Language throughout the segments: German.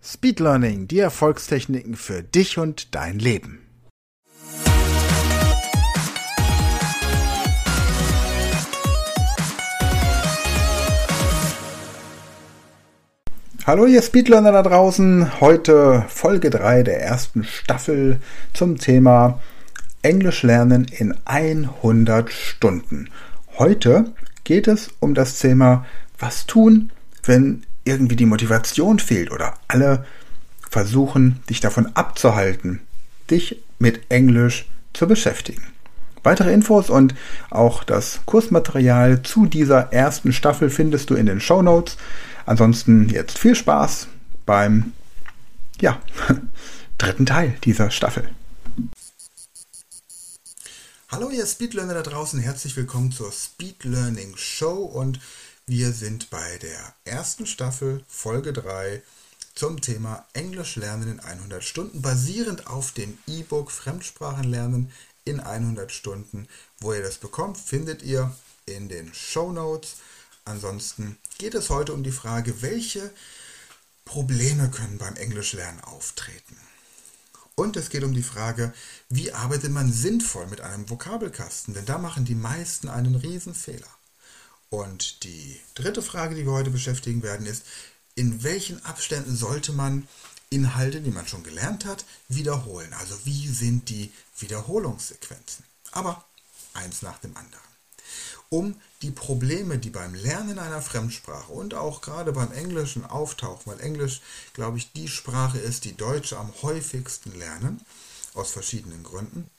Speed Learning, die Erfolgstechniken für dich und dein Leben. Hallo ihr Speedlearner da draußen, heute Folge 3 der ersten Staffel zum Thema Englisch lernen in 100 Stunden. Heute geht es um das Thema, was tun, wenn irgendwie die Motivation fehlt oder alle versuchen, dich davon abzuhalten, dich mit Englisch zu beschäftigen. Weitere Infos und auch das Kursmaterial zu dieser ersten Staffel findest du in den Show Notes. Ansonsten jetzt viel Spaß beim ja, dritten Teil dieser Staffel. Hallo ihr Speedlearner da draußen, herzlich willkommen zur Speed Learning Show und wir sind bei der ersten Staffel, Folge 3, zum Thema Englisch lernen in 100 Stunden, basierend auf dem E-Book Fremdsprachenlernen in 100 Stunden. Wo ihr das bekommt, findet ihr in den Show Notes. Ansonsten geht es heute um die Frage, welche Probleme können beim Englischlernen auftreten. Und es geht um die Frage, wie arbeitet man sinnvoll mit einem Vokabelkasten? Denn da machen die meisten einen Riesenfehler. Und die dritte Frage, die wir heute beschäftigen werden, ist, in welchen Abständen sollte man Inhalte, die man schon gelernt hat, wiederholen? Also wie sind die Wiederholungssequenzen? Aber eins nach dem anderen. Um die Probleme, die beim Lernen einer Fremdsprache und auch gerade beim Englischen auftauchen, weil Englisch, glaube ich, die Sprache ist, die Deutsche am häufigsten lernen, aus verschiedenen Gründen,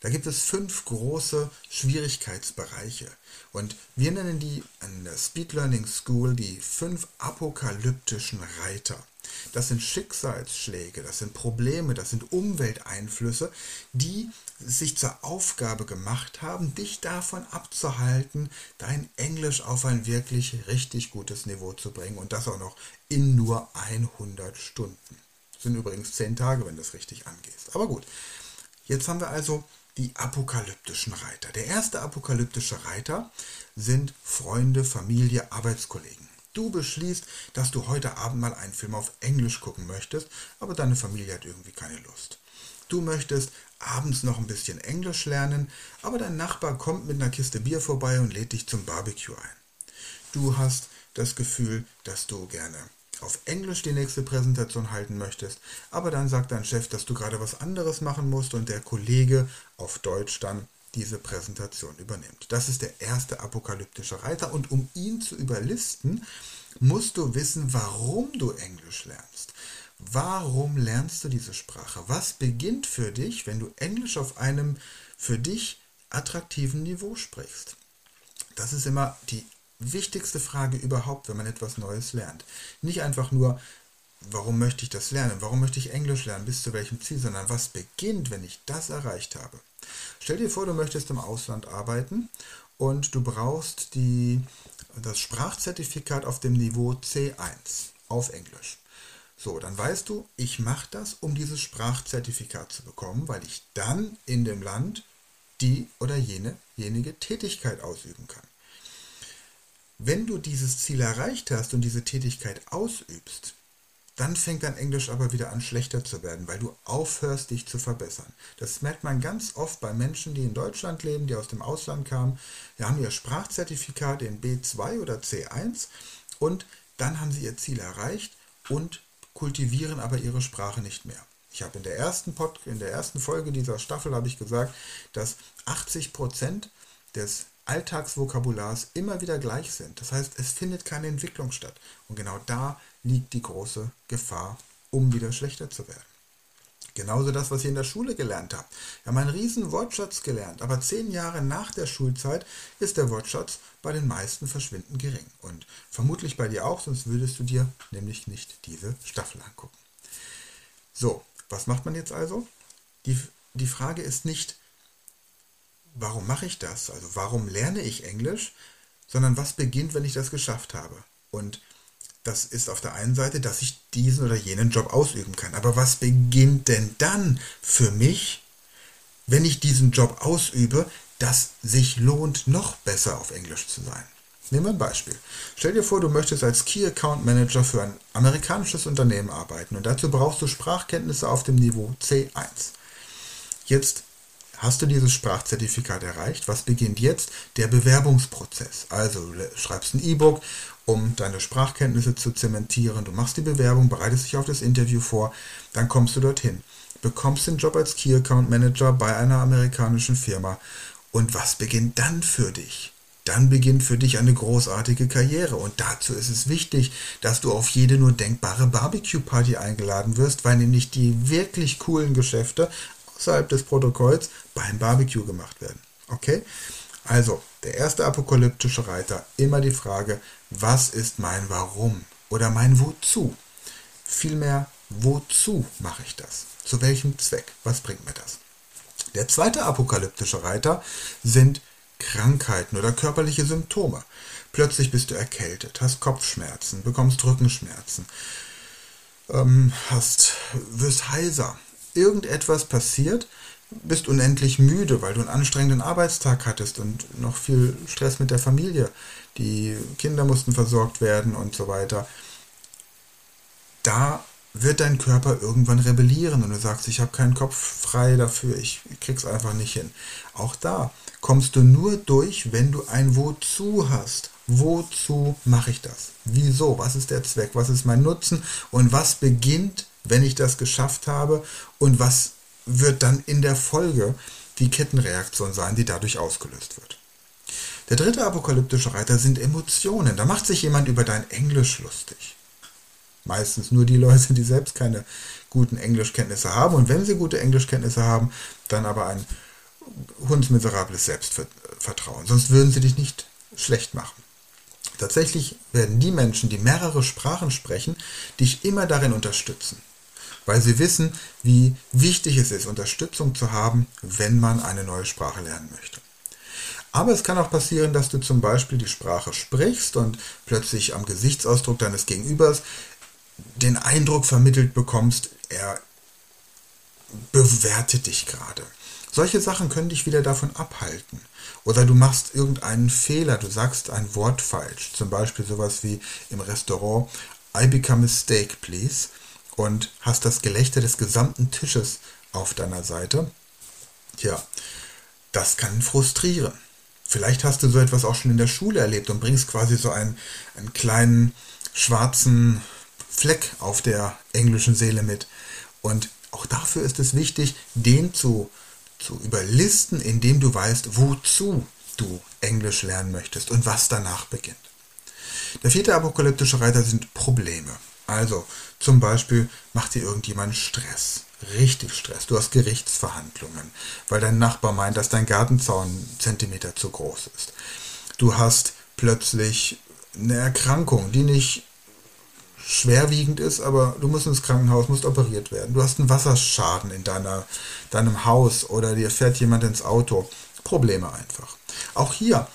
da gibt es fünf große Schwierigkeitsbereiche. Und wir nennen die an der Speed Learning School die fünf apokalyptischen Reiter. Das sind Schicksalsschläge, das sind Probleme, das sind Umwelteinflüsse, die sich zur Aufgabe gemacht haben, dich davon abzuhalten, dein Englisch auf ein wirklich richtig gutes Niveau zu bringen und das auch noch in nur 100 Stunden. Das sind übrigens 10 Tage, wenn du es richtig angehst. Aber gut, Jetzt haben wir also die apokalyptischen Reiter. Der erste apokalyptische Reiter sind Freunde, Familie, Arbeitskollegen. Du beschließt, dass du heute Abend mal einen Film auf Englisch gucken möchtest, aber deine Familie hat irgendwie keine Lust. Du möchtest abends noch ein bisschen Englisch lernen, aber dein Nachbar kommt mit einer Kiste Bier vorbei und lädt dich zum Barbecue ein. Du hast das Gefühl, dass du gerne auf Englisch die nächste Präsentation halten möchtest, aber dann sagt dein Chef, dass du gerade was anderes machen musst und der Kollege auf Deutsch dann diese Präsentation übernimmt. Das ist der erste apokalyptische Reiter und um ihn zu überlisten, musst du wissen, warum du Englisch lernst. Warum lernst du diese Sprache? Was beginnt für dich, wenn du Englisch auf einem für dich attraktiven Niveau sprichst? Das ist immer die wichtigste Frage überhaupt, wenn man etwas Neues lernt. Nicht einfach nur, warum möchte ich das lernen? Warum möchte ich Englisch lernen? Bis zu welchem Ziel? Sondern was beginnt, wenn ich das erreicht habe? Stell dir vor, du möchtest im Ausland arbeiten und du brauchst die, das Sprachzertifikat auf dem Niveau C1 auf Englisch. So, dann weißt du, ich mache das, um dieses Sprachzertifikat zu bekommen, weil ich dann in dem Land die oder jene, jenige Tätigkeit ausüben kann. Wenn du dieses Ziel erreicht hast und diese Tätigkeit ausübst, dann fängt dein Englisch aber wieder an schlechter zu werden, weil du aufhörst, dich zu verbessern. Das merkt man ganz oft bei Menschen, die in Deutschland leben, die aus dem Ausland kamen. Die haben ihr Sprachzertifikat in B2 oder C1 und dann haben sie ihr Ziel erreicht und kultivieren aber ihre Sprache nicht mehr. Ich habe in der ersten Pod, in der ersten Folge dieser Staffel habe ich gesagt, dass 80 Prozent des Alltagsvokabulars immer wieder gleich sind. Das heißt, es findet keine Entwicklung statt. Und genau da liegt die große Gefahr, um wieder schlechter zu werden. Genauso das, was ihr in der Schule gelernt habt. Wir haben einen riesen Wortschatz gelernt, aber zehn Jahre nach der Schulzeit ist der Wortschatz bei den meisten verschwindend gering. Und vermutlich bei dir auch, sonst würdest du dir nämlich nicht diese Staffel angucken. So, was macht man jetzt also? Die, die Frage ist nicht, warum mache ich das? Also warum lerne ich Englisch? Sondern was beginnt, wenn ich das geschafft habe? Und das ist auf der einen Seite, dass ich diesen oder jenen Job ausüben kann. Aber was beginnt denn dann für mich, wenn ich diesen Job ausübe, dass sich lohnt, noch besser auf Englisch zu sein? Nehmen wir ein Beispiel. Stell dir vor, du möchtest als Key Account Manager für ein amerikanisches Unternehmen arbeiten und dazu brauchst du Sprachkenntnisse auf dem Niveau C1. Jetzt hast du dieses Sprachzertifikat erreicht. Was beginnt jetzt? Der Bewerbungsprozess. Also du schreibst ein E-Book um deine Sprachkenntnisse zu zementieren. Du machst die Bewerbung, bereitest dich auf das Interview vor, dann kommst du dorthin, bekommst den Job als Key Account Manager bei einer amerikanischen Firma. Und was beginnt dann für dich? Dann beginnt für dich eine großartige Karriere. Und dazu ist es wichtig, dass du auf jede nur denkbare Barbecue-Party eingeladen wirst, weil nämlich die wirklich coolen Geschäfte außerhalb des Protokolls beim Barbecue gemacht werden. Okay? Also, der erste apokalyptische Reiter, immer die Frage, was ist mein Warum oder mein Wozu? Vielmehr, wozu mache ich das? Zu welchem Zweck? Was bringt mir das? Der zweite apokalyptische Reiter sind Krankheiten oder körperliche Symptome. Plötzlich bist du erkältet, hast Kopfschmerzen, bekommst Rückenschmerzen, ähm, hast, wirst heiser. Irgendetwas passiert, bist unendlich müde, weil du einen anstrengenden Arbeitstag hattest und noch viel Stress mit der Familie. Die Kinder mussten versorgt werden und so weiter. Da wird dein Körper irgendwann rebellieren und du sagst, ich habe keinen Kopf frei dafür, ich krieg's einfach nicht hin. Auch da kommst du nur durch, wenn du ein Wozu hast. Wozu mache ich das? Wieso? Was ist der Zweck? Was ist mein Nutzen? Und was beginnt, wenn ich das geschafft habe? Und was wird dann in der Folge die Kettenreaktion sein, die dadurch ausgelöst wird. Der dritte apokalyptische Reiter sind Emotionen. Da macht sich jemand über dein Englisch lustig. Meistens nur die Leute, die selbst keine guten Englischkenntnisse haben. Und wenn sie gute Englischkenntnisse haben, dann aber ein hundsmiserables Selbstvertrauen. Sonst würden sie dich nicht schlecht machen. Tatsächlich werden die Menschen, die mehrere Sprachen sprechen, dich immer darin unterstützen weil sie wissen, wie wichtig es ist, Unterstützung zu haben, wenn man eine neue Sprache lernen möchte. Aber es kann auch passieren, dass du zum Beispiel die Sprache sprichst und plötzlich am Gesichtsausdruck deines Gegenübers den Eindruck vermittelt bekommst, er bewertet dich gerade. Solche Sachen können dich wieder davon abhalten. Oder du machst irgendeinen Fehler, du sagst ein Wort falsch. Zum Beispiel sowas wie im Restaurant, I become a steak, please und hast das Gelächter des gesamten Tisches auf deiner Seite. Tja, das kann frustrieren. Vielleicht hast du so etwas auch schon in der Schule erlebt und bringst quasi so einen, einen kleinen schwarzen Fleck auf der englischen Seele mit. Und auch dafür ist es wichtig, den zu, zu überlisten, indem du weißt, wozu du Englisch lernen möchtest und was danach beginnt. Der vierte apokalyptische Reiter sind Probleme. Also zum Beispiel macht dir irgendjemand Stress. Richtig Stress. Du hast Gerichtsverhandlungen, weil dein Nachbar meint, dass dein Gartenzaun Zentimeter zu groß ist. Du hast plötzlich eine Erkrankung, die nicht schwerwiegend ist, aber du musst ins Krankenhaus, musst operiert werden. Du hast einen Wasserschaden in deiner, deinem Haus oder dir fährt jemand ins Auto. Probleme einfach. Auch hier,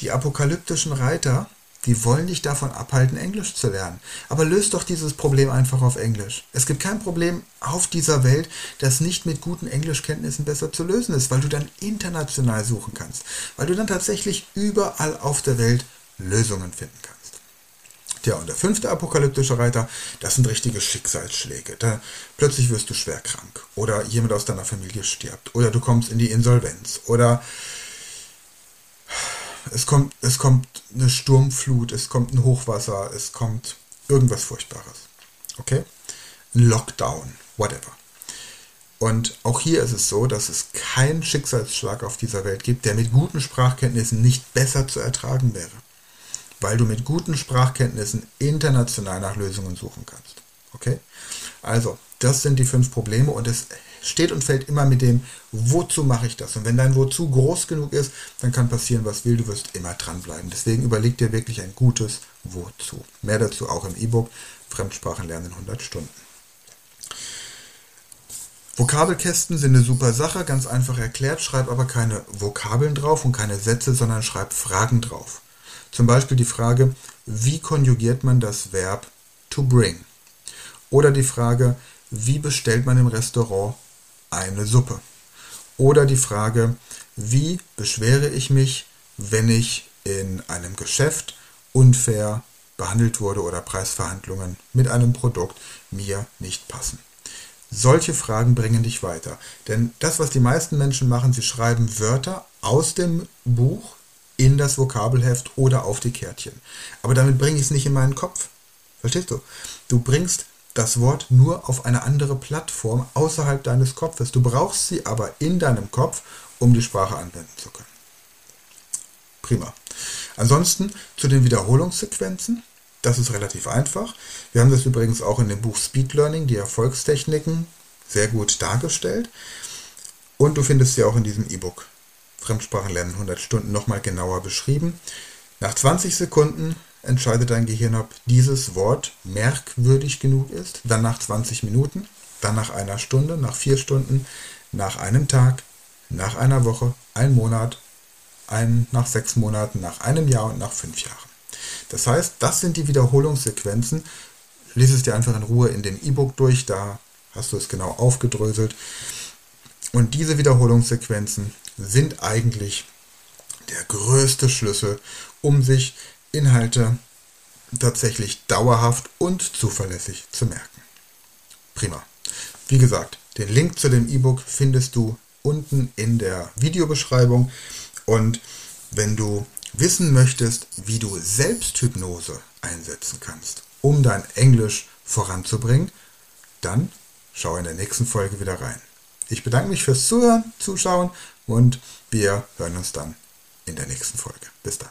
die apokalyptischen Reiter die wollen dich davon abhalten, Englisch zu lernen. Aber löst doch dieses Problem einfach auf Englisch. Es gibt kein Problem auf dieser Welt, das nicht mit guten Englischkenntnissen besser zu lösen ist, weil du dann international suchen kannst. Weil du dann tatsächlich überall auf der Welt Lösungen finden kannst. Tja, und der fünfte apokalyptische Reiter, das sind richtige Schicksalsschläge. Da plötzlich wirst du schwer krank. Oder jemand aus deiner Familie stirbt. Oder du kommst in die Insolvenz. Oder es kommt, es kommt eine Sturmflut, es kommt ein Hochwasser, es kommt irgendwas Furchtbares. Okay? Ein Lockdown, whatever. Und auch hier ist es so, dass es keinen Schicksalsschlag auf dieser Welt gibt, der mit guten Sprachkenntnissen nicht besser zu ertragen wäre. Weil du mit guten Sprachkenntnissen international nach Lösungen suchen kannst. Okay? Also, Das sind die fünf Probleme und es steht und fällt immer mit dem, wozu mache ich das? Und wenn dein Wozu groß genug ist, dann kann passieren, was will, du wirst immer dranbleiben. Deswegen überleg dir wirklich ein gutes Wozu. Mehr dazu auch im E-Book Fremdsprachen lernen in 100 Stunden. Vokabelkästen sind eine super Sache, ganz einfach erklärt. Schreib aber keine Vokabeln drauf und keine Sätze, sondern schreib Fragen drauf. Zum Beispiel die Frage, wie konjugiert man das Verb to bring? Oder die Frage, wie bestellt man im Restaurant eine Suppe? Oder die Frage, wie beschwere ich mich, wenn ich in einem Geschäft unfair behandelt wurde oder Preisverhandlungen mit einem Produkt mir nicht passen. Solche Fragen bringen dich weiter. Denn das, was die meisten Menschen machen, sie schreiben Wörter aus dem Buch in das Vokabelheft oder auf die Kärtchen. Aber damit bringe ich es nicht in meinen Kopf. Verstehst du? Du bringst das Wort nur auf eine andere Plattform außerhalb deines Kopfes. Du brauchst sie aber in deinem Kopf, um die Sprache anwenden zu können. Prima. Ansonsten zu den Wiederholungssequenzen. Das ist relativ einfach. Wir haben das übrigens auch in dem Buch Speed Learning, die Erfolgstechniken, sehr gut dargestellt. Und du findest sie auch in diesem E-Book Fremdsprachen lernen 100 Stunden nochmal genauer beschrieben. Nach 20 Sekunden entscheidet dein Gehirn, ob dieses Wort merkwürdig genug ist, dann nach 20 Minuten, dann nach einer Stunde, nach vier Stunden, nach einem Tag, nach einer Woche, ein Monat, ein, nach sechs Monaten, nach einem Jahr und nach fünf Jahren. Das heißt, das sind die Wiederholungssequenzen. Lies es dir einfach in Ruhe in dem E-Book durch, da hast du es genau aufgedröselt. Und diese Wiederholungssequenzen sind eigentlich der größte Schlüssel, um sich Inhalte tatsächlich dauerhaft und zuverlässig zu merken. Prima. Wie gesagt, den Link zu dem E-Book findest du unten in der Videobeschreibung. Und wenn du wissen möchtest, wie du Selbsthypnose einsetzen kannst, um dein Englisch voranzubringen, dann schau in der nächsten Folge wieder rein. Ich bedanke mich fürs Zuhören, Zuschauen und wir hören uns dann in der nächsten Folge. Bis dann.